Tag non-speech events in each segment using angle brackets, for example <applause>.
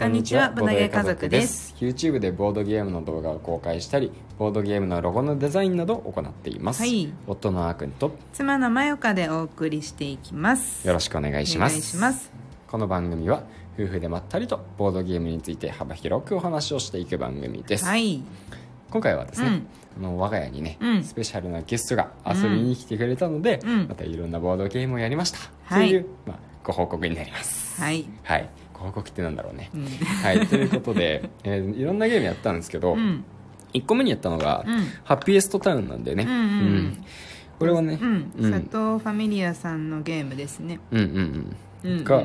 こんにちはボードゲー家族です。YouTube でボードゲームの動画を公開したりボードゲームのロゴのデザインなどを行っています、はい。夫のあーくんと妻のまよかでお送りしていきます。よろしくお願いします。お願いします。この番組は夫婦でまったりとボードゲームについて幅広くお話をしていく番組です、はい。今回はですね、あの我が家にね、うん。スペシャルなゲストが遊びに来てくれたので、うん。またいろんなボードゲームをやりました、はい。という、まあ、ご報告になります。はい。はいご報告ってなんだろうね、うん。はい。ということで、<laughs> えーいろんなゲームやったんですけど、うん。1個目にやったのが、うん。ハッピエストタウンなんでね、うんこれはね、うん。うん。佐藤ファミリアさんのゲームですね。うんうんうん。うんうん。が、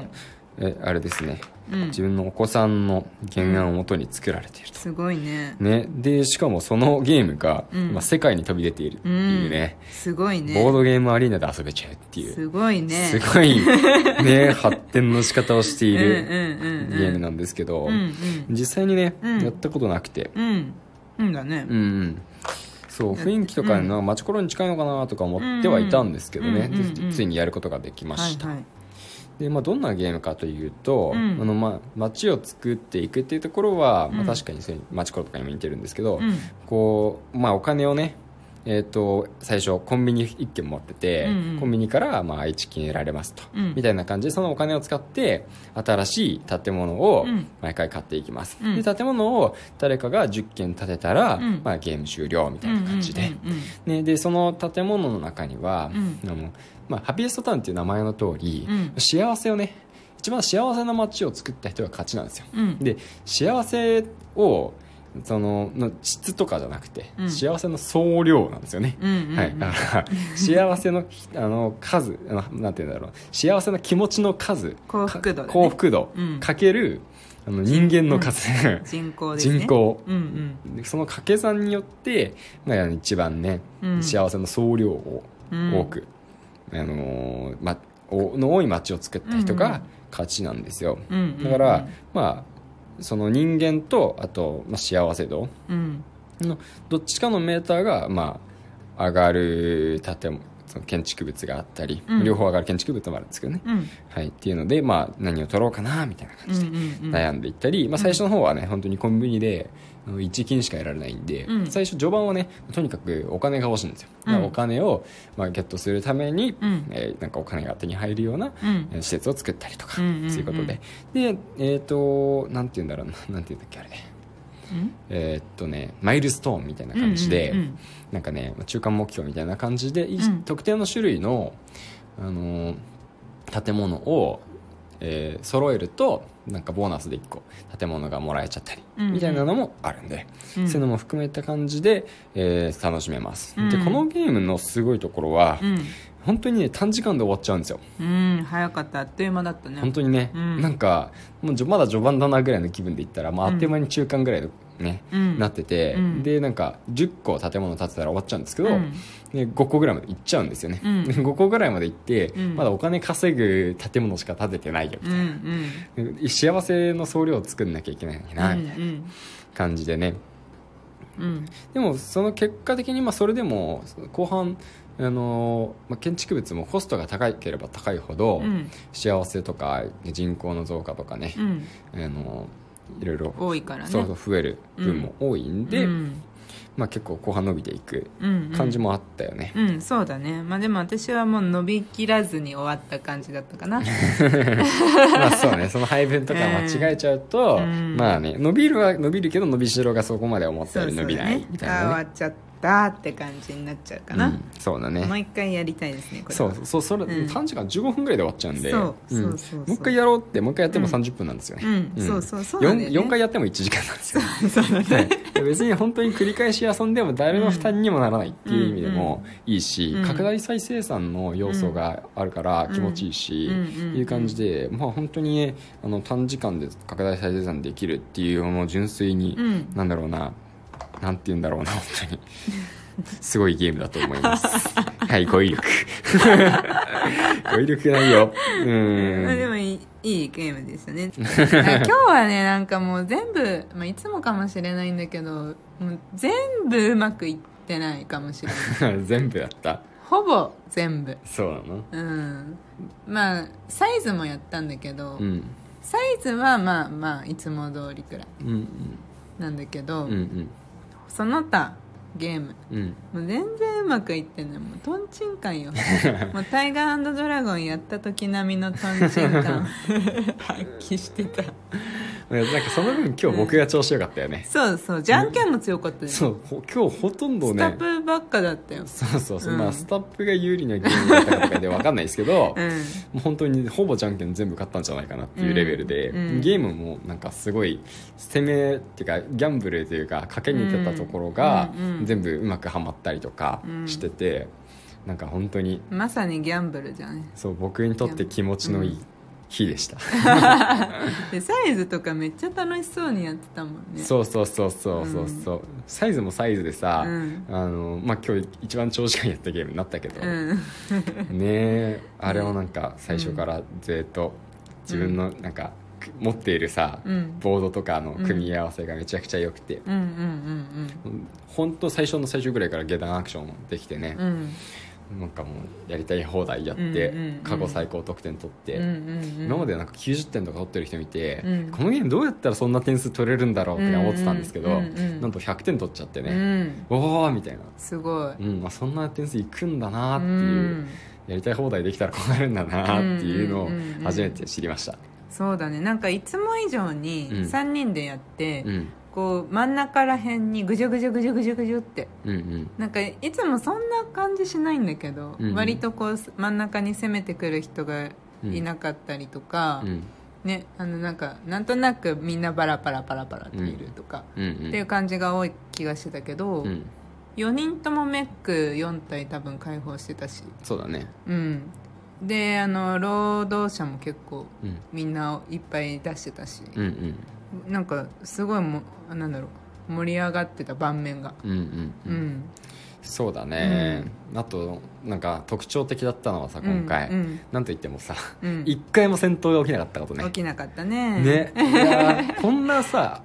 えあれですね、うん。自分のお子さんの原案をもとに作られていると、すごいね。ね、でしかもそのゲームが、うん。まあ、世界に飛び出ているっていうね、すごいね。ボードゲームアリーナで遊べちゃうっていう。すごいね。すごいね。<laughs> 発展の仕方をしているうんうんうんうん。ゲームなんですけど、うんうん。実際にね、うん。やったことなくて。うん。うんだね。うんうん。そう雰囲気とかのマチコロに近いのかなとか思ってはいたんですけどね、うんうんうんうん。でついにやることができました、はいはいで、まあ、どんなゲームかというと、うん。あのまあ、街を作っていくっていうところは、まあ、うん。確かにそういうマチコロとかにも似てるんですけど、うん。こうまあ、お金をねえー、と最初コンビニ1軒持ってて、うんうん。コンビニからまあ1金得られますと、うん。みたいな感じでそのお金を使って新しい建物をうん。毎回買っていきます、うん。で建物を誰かが10軒建てたら、うん。まあ、ゲーム終了みたいな感じで、ね、でその建物の中には、うん。あのまあ、ハピエストタウンっていう名前の通り、うん。幸せをね一番幸せな街を作った人が勝ちなんですよ。で幸せをそのの質とかじゃなくて、うん。幸せの総量なんですよね、うんうんうん。はい、だから <laughs> 幸せのあの数なんて言うんだろう。幸せな気持ちの数。幸福度だね。か幸福度。うん。かけるあの人間の数、人口ですね。人口。うんでその掛け算によって、まあ、一番ね、うん。幸せの総量をうん。多く、あのーま、おの多い街を作った人が勝ちなんですよ、うんうんうん。だから、まあその人間とあと、まあ、幸せ度。うん。のどっちかのメーターが、まあ、上がる建物その建築物があったり、うん。両方上がる建築物もあるんですけどね、うん。はい、っていうので、まあ、何を取ろうかなみたいな感じでうんうんうん。悩んでいったり、まあ、最初の方はね本当にコンビニであの1金しか得られないんで、うん。最初序盤はねとにかくお金が欲しいんですよ、だからうんお金を、まあ、ゲットするために、うん。えーなんかお金が手に入るような、うん。えー施設を作ったりとか、うんうんうんそういうことで。でえっ、となんて言うんだろうななんて言うんだっけあれえーっとねマイルストーンみたいな感じで、うんうんうん。なんかね中間目標みたいな感じで、いうん。特定の種類の、あのー建物を、えー揃えるとなんかボーナスで1個建物がもらえちゃったり、うんうん。みたいなのもあるんで、うん。そういうのも含めた感じで、えー楽しめます、うん。でこのゲームのすごいところは、うん本当にね短時間で終わっちゃうんですよ。うん早かった。あっという間だったね。本当にね、うん。なんかもうまだ序盤だなぐらいの気分で言ったら、まあ、あっという間に中間ぐらいのね、うん。なってて、うん。でなんか10個建物建てたら終わっちゃうんですけど、うん。で5個ぐらいまで行っちゃうんですよね、うん。で5個ぐらいまで行って、うん。まだお金稼ぐ建物しか建ててないよみうんたいな、うんで幸せの総量を作んなきゃいけないな、みたいな感じでね。うん。でもその結果的にまあそれでも後半あのまあ、建築物もコストが高ければ高いほど、うん。幸せとか人口の増加とかね、うん。あのいろいろ多いからね。そうそう増える分も多いんで、うんまあ、結構後半伸びていくうん感じもあったよね、うんそうだね。まあでも私はもう伸びきらずに終わった感じだったかな。<laughs> まあそうね。その配分とか間違えちゃうと、うん。まあね伸びるは伸びるけど伸びしろがそこまで思ったよりそうそう伸びないみたいなね。あー終わっちゃったって感じになっちゃうかな、うん、そうだね。もう一回やりたいですねこれは。そうそう。それ、うん。短時間15分ぐらいで終わっちゃうんで。そうそううん。そうそうもう一回やろうってもう一回やっても30分なんですよね、うんそうそうそうなんだよ 4, ね4回やっても1時間なんですよ。そうだね。はい。別に本当に繰り返し遊んでも誰の負担にもならないっていう意味でもいいし、うん。拡大再生産の要素があるから気持ちいいし、うんいう感じで、まあ、本当に、ね、あの短時間で拡大再生産できるっていうのを純粋に、うん。なんだろうななんて言うんだろうな本当に。すごいゲームだと思います。<laughs> はい語彙力。<laughs> 語彙力ないよ。うまあでんもいいいいゲームでしたね。あ今日はねなんかもう全部、まあ、いつもかもしれないんだけどもう全部うまくいってないかもしれない。<laughs> 全部やった？ほぼ全部。そうなの？うん。まあサイズもやったんだけど、うん。サイズはまあまあいつも通りくらいうんうん。なんだけど、うんうん。その他ゲーム。うん。もう全然うまくいってない。もうトンチンカンよ。<laughs> もうタイガードラゴンやった時並みのトンチンカン。<laughs> 発揮してたなんかその分今日僕が調子よかったよね、そうそうじゃんけんも強かったよ、そうほ今日ほとんどスタねップばっかだったよ。そうそうそう、うん。まあスタップが有利なゲームだったかとかで分かんないですけど、うん。もう本当にほぼじゃんけん全部勝ったんじゃないかなっていうレベルで、うん。うん。ゲームもなんかすごい攻めっていうかギャンブルというか賭けに出たところがうんうん全部うまくはまったりとかうん。してて、なんか本当にまさにギャンブルじゃん。そう僕にとって気持ちのいい日でした、<laughs> でサイズとかめっちゃ楽しそうにやってたもんね。そうそうそうそうそうそう、サイズもサイズでさ、うん。あのまあ、今日一番長時間やったゲームになったけど、うん。<laughs> ねえあれはなんか最初からずっと自分のなんか持っているさ、うん。ボードとかの組み合わせがめちゃくちゃ良くて、本当最初の最初ぐらいから下段アクションできてねなんかもうやりたい放題やって、過去最高得点取って、今までなんか90点とか取ってる人見て、うん。このゲームどうやったらそんな点数取れるんだろうって思ってたんですけど、なんと100点取っちゃってうね、ん。おおみたいな、すごい。うんまあ、そんな点数いくんだなうっていう、ん。やりたい放題できたらこうなるんだなっていうのを初めて知りました、そうだね。なんかいつも以上にうん。3人でやって、うん、こう真ん中らへんにぐじゅぐじゅぐじゅぐじゅぐじゅって。うんうん。なんかいつもそんな感じしないんだけど、うんうん。割とこう真ん中に攻めてくる人がいなかったりとか、うん。ねあのなんかなんとなくみんなバラバラバラバラといるとか、うんうん。っていう感じが多い気がしてたけど、うん。4人ともメック4体多分解放してたし。そうだね。うん。であの労働者も結構うん。みんないっぱい出してたし、うんうんなんかすごいもなんだろう盛り上がってた盤面が。うんうんううん。んそうだね、あとなんか特徴的だったのはさ今回、うん。なんといってもさうん。一、回も戦闘が起きなかったことね。起きなかったね。ね。いやーこんなさ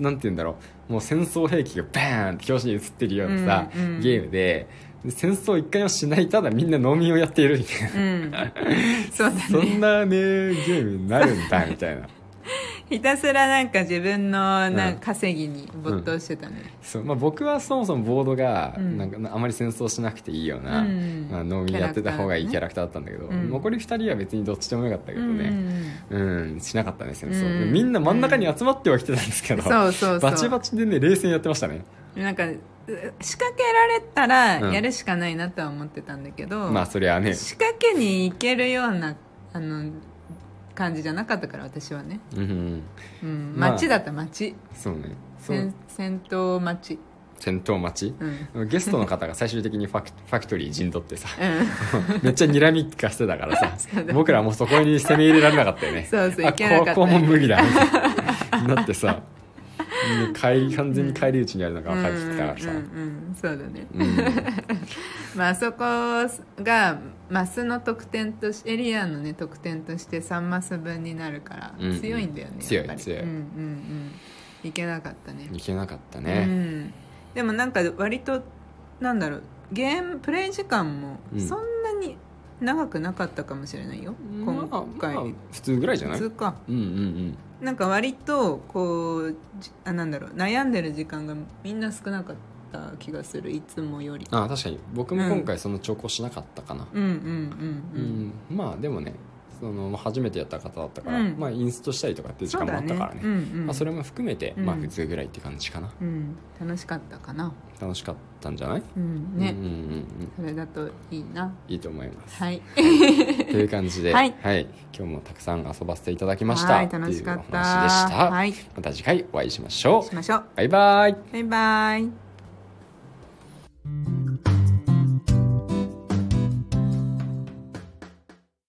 なんて言うんだろう。もう戦争兵器がバーンって表紙に映ってるようなさ、うんうん。ゲームでで戦争一回もしないただみんな農民をやっているみたいな。うん。そうだ <laughs> そねんなねゲームになるんだみたいな <laughs> ひたすらなんか自分のなうん。んか稼ぎに没頭してたね。そう、まあ、僕はそもそもボードがうん。なんかあまり戦争しなくていいような、うん。まあ、農民やってた方がいいキャララクターだったんだけど、うん。残り2人は別にどっちでもよかったけどうんねうん、しなかったね戦争、うん。みんな真ん中に集まってはきてたんですけど、そうそうそう。バチバチでね冷戦やってましたね。なんかう仕掛けられたらうんやるしかないなとは思ってたんだけど、まあそりゃね。仕掛けに行けるようなあの感じじゃなかったから私はね、うんうんうん、まだった街、そうね。そう。戦戦闘街。戦闘待ちうん。ゲストの方が最終的にファクファクトリー陣取ってさ。うん。<laughs> めっちゃ睨みかしてたからさ。そうだ僕らもうそこに攻め入れられなかったよね。あそうそういけなかったここも無理だ。<laughs> なってさ。で帰り完全に帰り討ちにあるのが分かってきたからさ、うんそうだね、うん。<laughs> まああそこがマスの得点としエリアのね得点として3マス分になるから強いんだよね、強い強い。うんうんうん。いけなかったね。いけなかったうね、ん、でもなんか割となんだろうゲームプレイ時間もうんそん長くなかったかもしれないよ、まあ今回、まあ普通ぐらいじゃない？普通か。うんうんなんか割とこうじあなんだろう。悩んでる時間がみんな少なかった気がするいつもより。うんあ確かに。僕も今回その兆候しなかったかな。うんうんうんううん、ん、まあでもねその初めてやった方だったから、うん。まあインストしたりとかっていう時間もあったからね。そうだねうんうん。まあ、それも含めて、うん。まあ普通ぐらいって感じかな。うん。楽しかったかな。楽しかったんじゃない、うん。ね、うんうんうんうん。それだといいな。いいと思います。はい。という感じで、ははい。い今日もたくさん遊ばせていただきました。はい楽しかった。っていうお話でした、はい。また次回お会いしましょう。しましょう。バイバイ。バイバイ